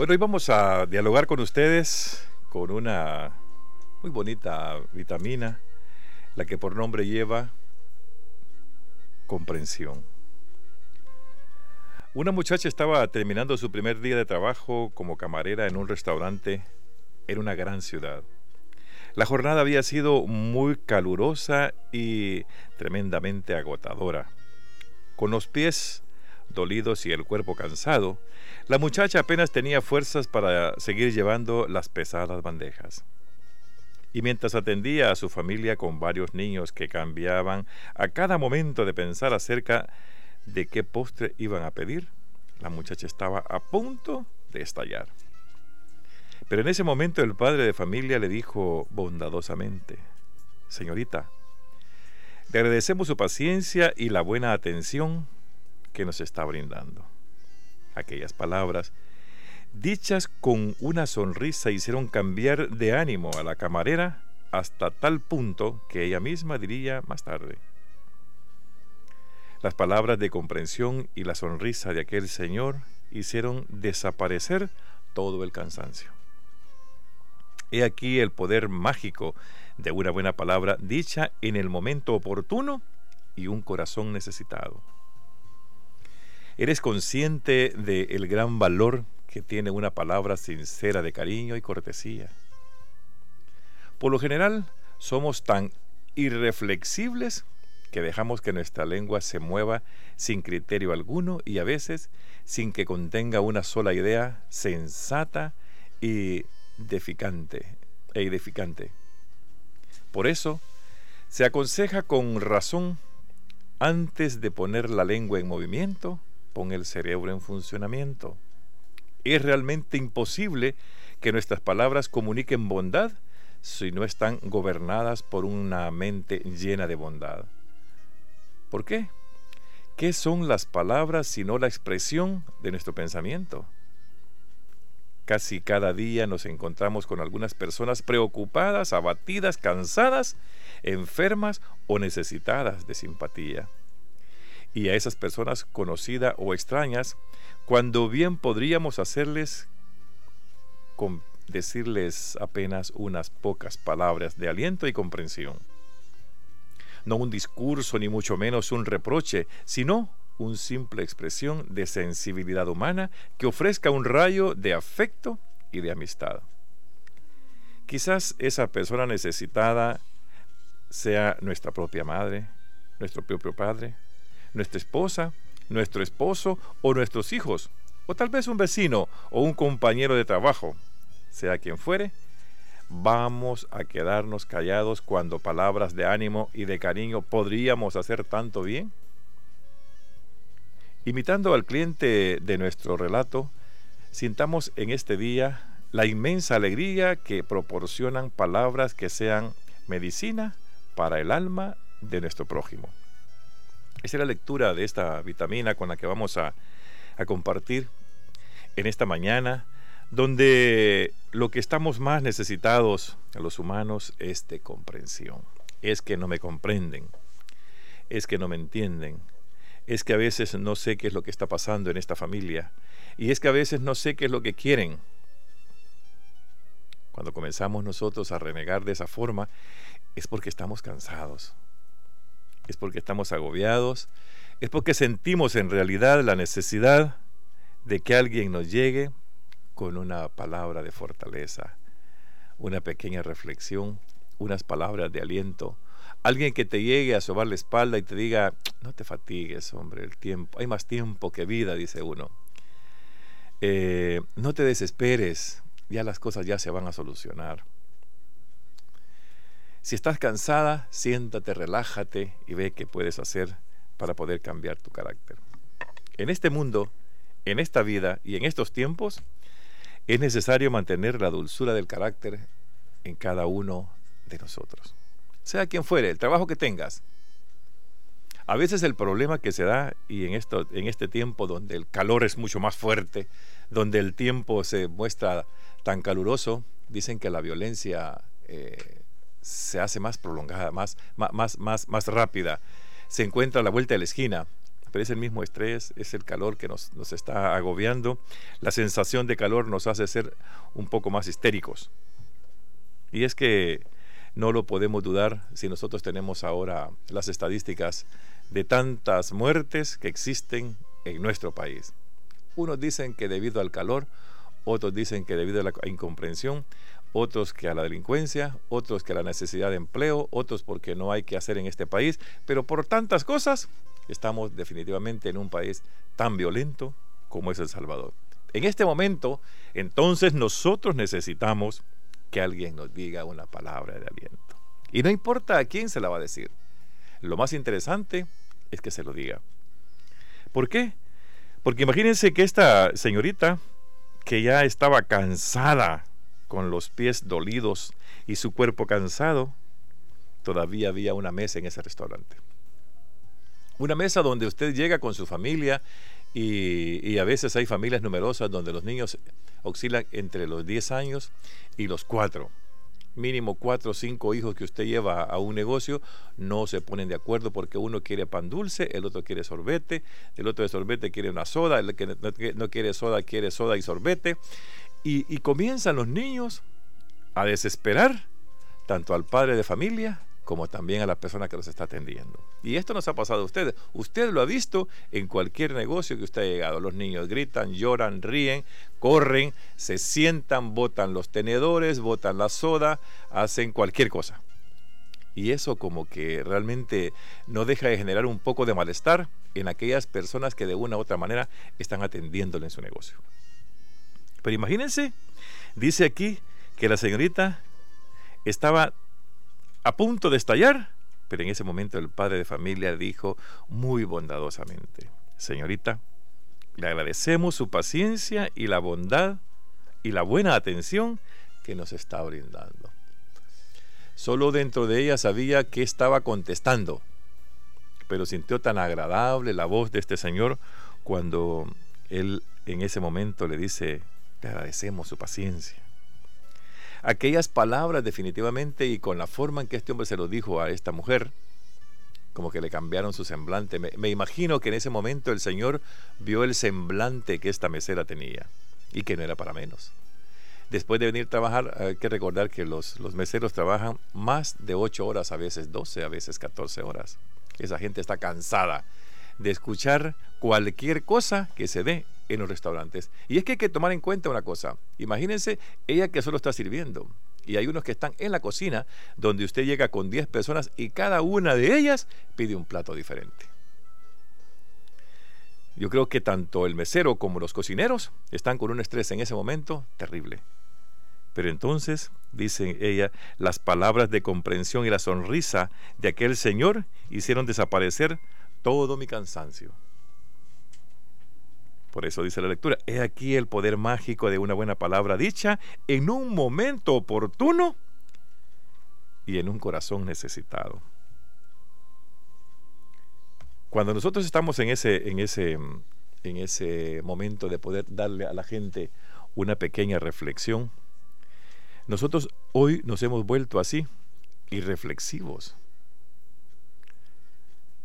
Bueno, hoy vamos a dialogar con ustedes con una muy bonita vitamina, la que por nombre lleva comprensión. Una muchacha estaba terminando su primer día de trabajo como camarera en un restaurante en una gran ciudad. La jornada había sido muy calurosa y tremendamente agotadora. Con los pies dolidos y el cuerpo cansado, la muchacha apenas tenía fuerzas para seguir llevando las pesadas bandejas. Y mientras atendía a su familia con varios niños que cambiaban a cada momento de pensar acerca de qué postre iban a pedir, la muchacha estaba a punto de estallar. Pero en ese momento el padre de familia le dijo bondadosamente, Señorita, le agradecemos su paciencia y la buena atención que nos está brindando. Aquellas palabras, dichas con una sonrisa, hicieron cambiar de ánimo a la camarera hasta tal punto que ella misma diría más tarde. Las palabras de comprensión y la sonrisa de aquel señor hicieron desaparecer todo el cansancio. He aquí el poder mágico de una buena palabra dicha en el momento oportuno y un corazón necesitado. ¿Eres consciente del gran valor que tiene una palabra sincera de cariño y cortesía? Por lo general, somos tan irreflexibles que dejamos que nuestra lengua se mueva sin criterio alguno y a veces sin que contenga una sola idea sensata y edificante e edificante. Por eso, se aconseja con razón, antes de poner la lengua en movimiento, pon el cerebro en funcionamiento. Es realmente imposible que nuestras palabras comuniquen bondad si no están gobernadas por una mente llena de bondad. ¿Por qué? ¿Qué son las palabras sino la expresión de nuestro pensamiento? Casi cada día nos encontramos con algunas personas preocupadas, abatidas, cansadas, enfermas o necesitadas de simpatía y a esas personas conocidas o extrañas, cuando bien podríamos hacerles decirles apenas unas pocas palabras de aliento y comprensión. No un discurso ni mucho menos un reproche, sino una simple expresión de sensibilidad humana que ofrezca un rayo de afecto y de amistad. Quizás esa persona necesitada sea nuestra propia madre, nuestro propio padre, nuestra esposa, nuestro esposo o nuestros hijos, o tal vez un vecino o un compañero de trabajo, sea quien fuere, vamos a quedarnos callados cuando palabras de ánimo y de cariño podríamos hacer tanto bien? Imitando al cliente de nuestro relato, sintamos en este día la inmensa alegría que proporcionan palabras que sean medicina para el alma de nuestro prójimo. Esa es la lectura de esta vitamina con la que vamos a, a compartir en esta mañana, donde lo que estamos más necesitados a los humanos es de comprensión. Es que no me comprenden, es que no me entienden, es que a veces no sé qué es lo que está pasando en esta familia y es que a veces no sé qué es lo que quieren. Cuando comenzamos nosotros a renegar de esa forma es porque estamos cansados, es porque estamos agobiados, es porque sentimos en realidad la necesidad de que alguien nos llegue con una palabra de fortaleza, una pequeña reflexión, unas palabras de aliento, alguien que te llegue a sobar la espalda y te diga, no te fatigues, hombre, el tiempo, hay más tiempo que vida, dice uno. Eh, no te desesperes, ya las cosas ya se van a solucionar. Si estás cansada, siéntate, relájate y ve qué puedes hacer para poder cambiar tu carácter. En este mundo, en esta vida y en estos tiempos, es necesario mantener la dulzura del carácter en cada uno de nosotros. Sea quien fuere, el trabajo que tengas. A veces el problema que se da, y en, esto, en este tiempo donde el calor es mucho más fuerte, donde el tiempo se muestra tan caluroso, dicen que la violencia eh, se hace más prolongada, más, más, más, más rápida. Se encuentra a la vuelta de la esquina. pero es el mismo estrés, es el calor que nos, nos está agobiando. La sensación de calor nos hace ser un poco más histéricos. Y es que no lo podemos dudar si nosotros tenemos ahora las estadísticas de tantas muertes que existen en nuestro país. Unos dicen que debido al calor, otros dicen que debido a la incomprensión, otros que a la delincuencia, otros que a la necesidad de empleo, otros porque no hay que hacer en este país, pero por tantas cosas estamos definitivamente en un país tan violento como es El Salvador. En este momento, entonces nosotros necesitamos que alguien nos diga una palabra de aliento. Y no importa a quién se la va a decir. Lo más interesante es que se lo diga. ¿Por qué? Porque imagínense que esta señorita, que ya estaba cansada, con los pies dolidos y su cuerpo cansado, todavía había una mesa en ese restaurante. Una mesa donde usted llega con su familia y, a veces hay familias numerosas donde los niños oscilan entre los 10 años y los 4. Mínimo 4 o 5 hijos que usted lleva a un negocio no se ponen de acuerdo porque uno quiere pan dulce, el otro quiere sorbete, el otro de sorbete quiere una soda, el que no, quiere soda quiere soda y sorbete. Y comienzan los niños a desesperar tanto al padre de familia como también a la persona que los está atendiendo. Y esto nos ha pasado a ustedes. Usted lo ha visto en cualquier negocio que usted ha llegado. Los niños gritan, lloran, ríen, corren, se sientan, botan los tenedores, botan la soda, hacen cualquier cosa. Y eso como que realmente no deja de generar un poco de malestar en aquellas personas que de una u otra manera están atendiéndole en su negocio. Pero imagínense, dice aquí que la señorita estaba a punto de estallar, pero en ese momento el padre de familia dijo muy bondadosamente, señorita, le agradecemos su paciencia y la bondad y la buena atención que nos está brindando. Solo dentro de ella sabía que estaba contestando, pero sintió tan agradable la voz de este señor cuando él en ese momento le dice, le agradecemos su paciencia aquellas palabras definitivamente y con la forma en que este hombre se lo dijo a esta mujer, como que le cambiaron su semblante. Me, imagino que en ese momento el Señor vio el semblante que esta mesera tenía y que no era para menos. Después de venir a trabajar, hay que recordar que los, los meseros trabajan más de 8 horas, a veces 12, a veces 14 horas. Esa gente está cansada de escuchar cualquier cosa que se dé en los restaurantes. Y es que hay que tomar en cuenta una cosa. Imagínense ella que solo está sirviendo. Y hay unos que están en la cocina donde usted llega con 10 personas y cada una de ellas pide un plato diferente. Yo creo que tanto el mesero como los cocineros están con un estrés en ese momento terrible. Pero entonces, dice ella, las palabras de comprensión y la sonrisa de aquel señor hicieron desaparecer todo mi cansancio. Por eso dice la lectura, he aquí el poder mágico de una buena palabra dicha en un momento oportuno y en un corazón necesitado. Cuando nosotros estamos en ese, en ese, en ese momento de poder darle a la gente una pequeña reflexión, nosotros hoy nos hemos vuelto así, irreflexivos.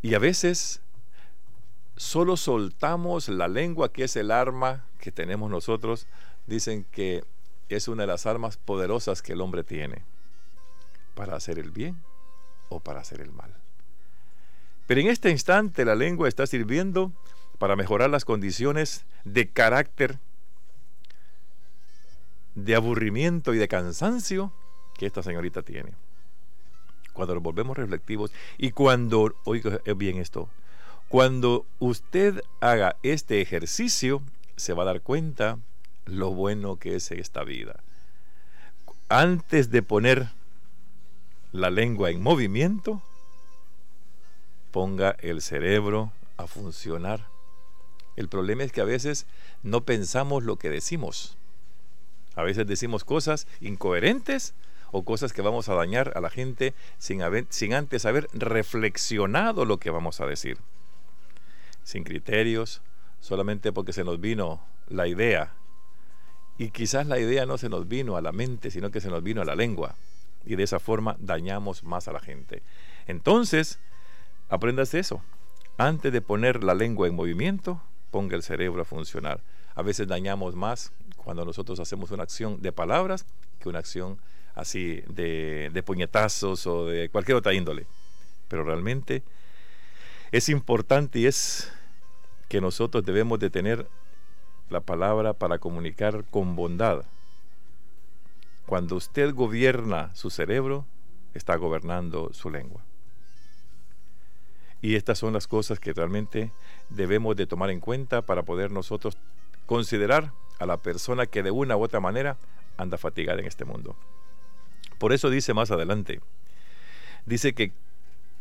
Y a veces solo soltamos la lengua, que es el arma que tenemos nosotros, dicen que es una de las armas poderosas que el hombre tiene para hacer el bien o para hacer el mal. Pero en este instante la lengua está sirviendo para mejorar las condiciones de carácter, de aburrimiento y de cansancio que esta señorita tiene. Cuando nos volvemos reflectivos y cuando, oiga bien esto, cuando usted haga este ejercicio, se va a dar cuenta lo bueno que es esta vida. Antes de poner la lengua en movimiento, ponga el cerebro a funcionar. El problema es que a veces no pensamos lo que decimos. A veces decimos cosas incoherentes o cosas que vamos a dañar a la gente sin, sin antes haber reflexionado lo que vamos a decir sin criterios, solamente porque se nos vino la idea. Y quizás la idea no se nos vino a la mente, sino que se nos vino a la lengua. Y de esa forma dañamos más a la gente. Entonces, apréndase eso. antes de poner la lengua en movimiento, ponga el cerebro a funcionar. A veces dañamos más cuando nosotros hacemos una acción de palabras que una acción así de, de puñetazos o de cualquier otra índole. Pero realmente es importante y es que nosotros debemos de tener la palabra para comunicar con bondad. Cuando usted gobierna su cerebro, está gobernando su lengua. Y estas son las cosas que realmente debemos de tomar en cuenta para poder nosotros considerar a la persona que de una u otra manera anda fatigada en este mundo. Por eso dice más adelante, dice que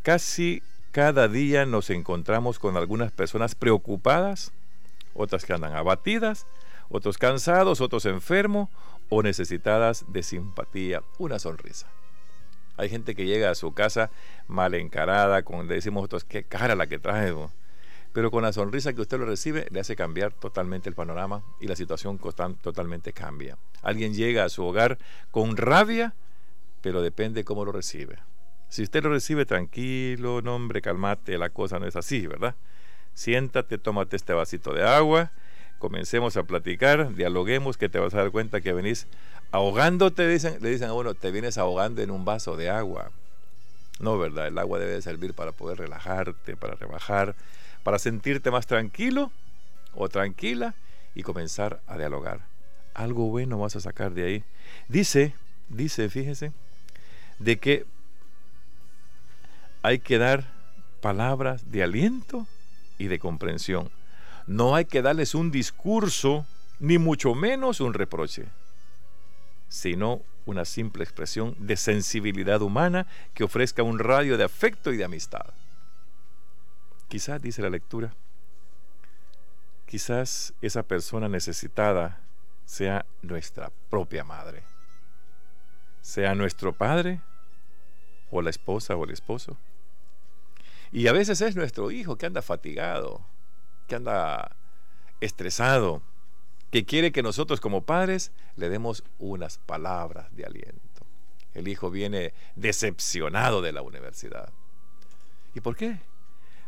casi cada día nos encontramos con algunas personas preocupadas, otras que andan abatidas, otros cansados, otros enfermos o necesitadas de simpatía, una sonrisa. Hay gente que llega a su casa mal encarada, con, le decimos nosotros, qué cara la que trae, pero con la sonrisa que usted lo recibe le hace cambiar totalmente el panorama y la situación totalmente cambia. Alguien llega a su hogar con rabia, pero depende cómo lo recibe. Si usted lo recibe tranquilo, no hombre, calmate, la cosa no es así, ¿verdad? Siéntate, tómate este vasito de agua, comencemos a platicar, dialoguemos, que te vas a dar cuenta que venís ahogándote, dicen, le dicen a uno, te vienes ahogando en un vaso de agua. No, ¿verdad? El agua debe servir para poder relajarte, para rebajar, para sentirte más tranquilo o tranquila y comenzar a dialogar. Algo bueno vas a sacar de ahí. Dice, dice, fíjese, de que hay que dar palabras de aliento y de comprensión. No hay que darles un discurso, ni mucho menos un reproche, sino una simple expresión de sensibilidad humana que ofrezca un radio de afecto y de amistad. Quizás, dice la lectura, quizás esa persona necesitada sea nuestra propia madre, sea nuestro padre o la esposa o el esposo y a veces es nuestro hijo que anda fatigado, que anda estresado, que quiere que nosotros como padres le demos unas palabras de aliento. El hijo viene decepcionado de la universidad. ¿Y por qué?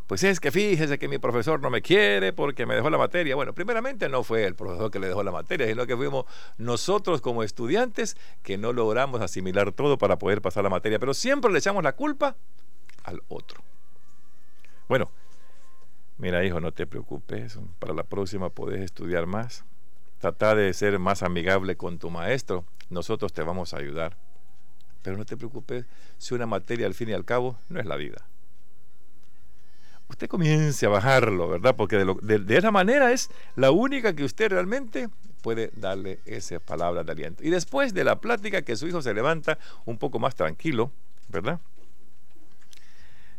Pues es que fíjese que mi profesor no me quiere porque me dejó la materia. Bueno, primeramente no fue el profesor que le dejó la materia, sino que fuimos nosotros como estudiantes que no logramos asimilar todo para poder pasar la materia. Pero siempre le echamos la culpa al otro. Bueno, mira hijo, no te preocupes, para la próxima puedes estudiar más. Trata de ser más amigable con tu maestro, nosotros te vamos a ayudar. Pero no te preocupes si una materia al fin y al cabo no es la vida. Usted comience a bajarlo, ¿verdad? Porque de, de esa manera es la única que usted realmente puede darle esa palabra de aliento. Y después de la plática que su hijo se levanta un poco más tranquilo, ¿verdad?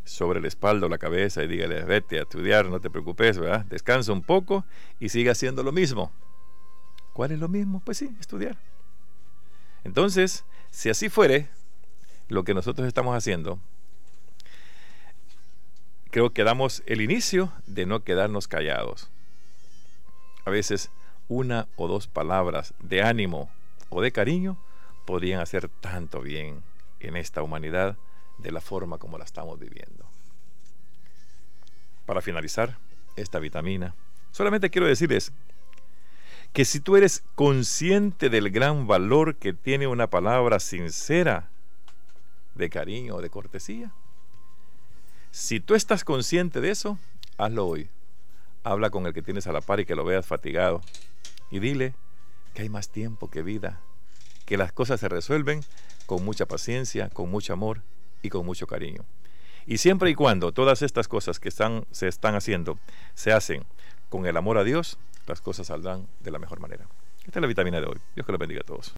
Sobre el espaldo la cabeza y dígale, vete a estudiar, no te preocupes. Descansa un poco y siga haciendo lo mismo. ¿Cuál es lo mismo? Pues sí, estudiar. Entonces, si así fuere, lo que nosotros estamos haciendo, creo que damos el inicio de no quedarnos callados. A veces una o dos palabras de ánimo o de cariño podrían hacer tanto bien en esta humanidad de la forma como la estamos viviendo. Para finalizar esta vitamina, solamente quiero decirles que si tú eres consciente del gran valor que tiene una palabra sincera de cariño o de cortesía, si tú estás consciente de eso, hazlo hoy. Habla con el que tienes a la par y que lo veas fatigado y dile que hay más tiempo que vida, que las cosas se resuelven con mucha paciencia, con mucho amor y con mucho cariño. Y siempre y cuando todas estas cosas que están, se están haciendo se hacen con el amor a Dios, las cosas saldrán de la mejor manera. Esta es la vitamina de hoy. Dios que lo bendiga a todos.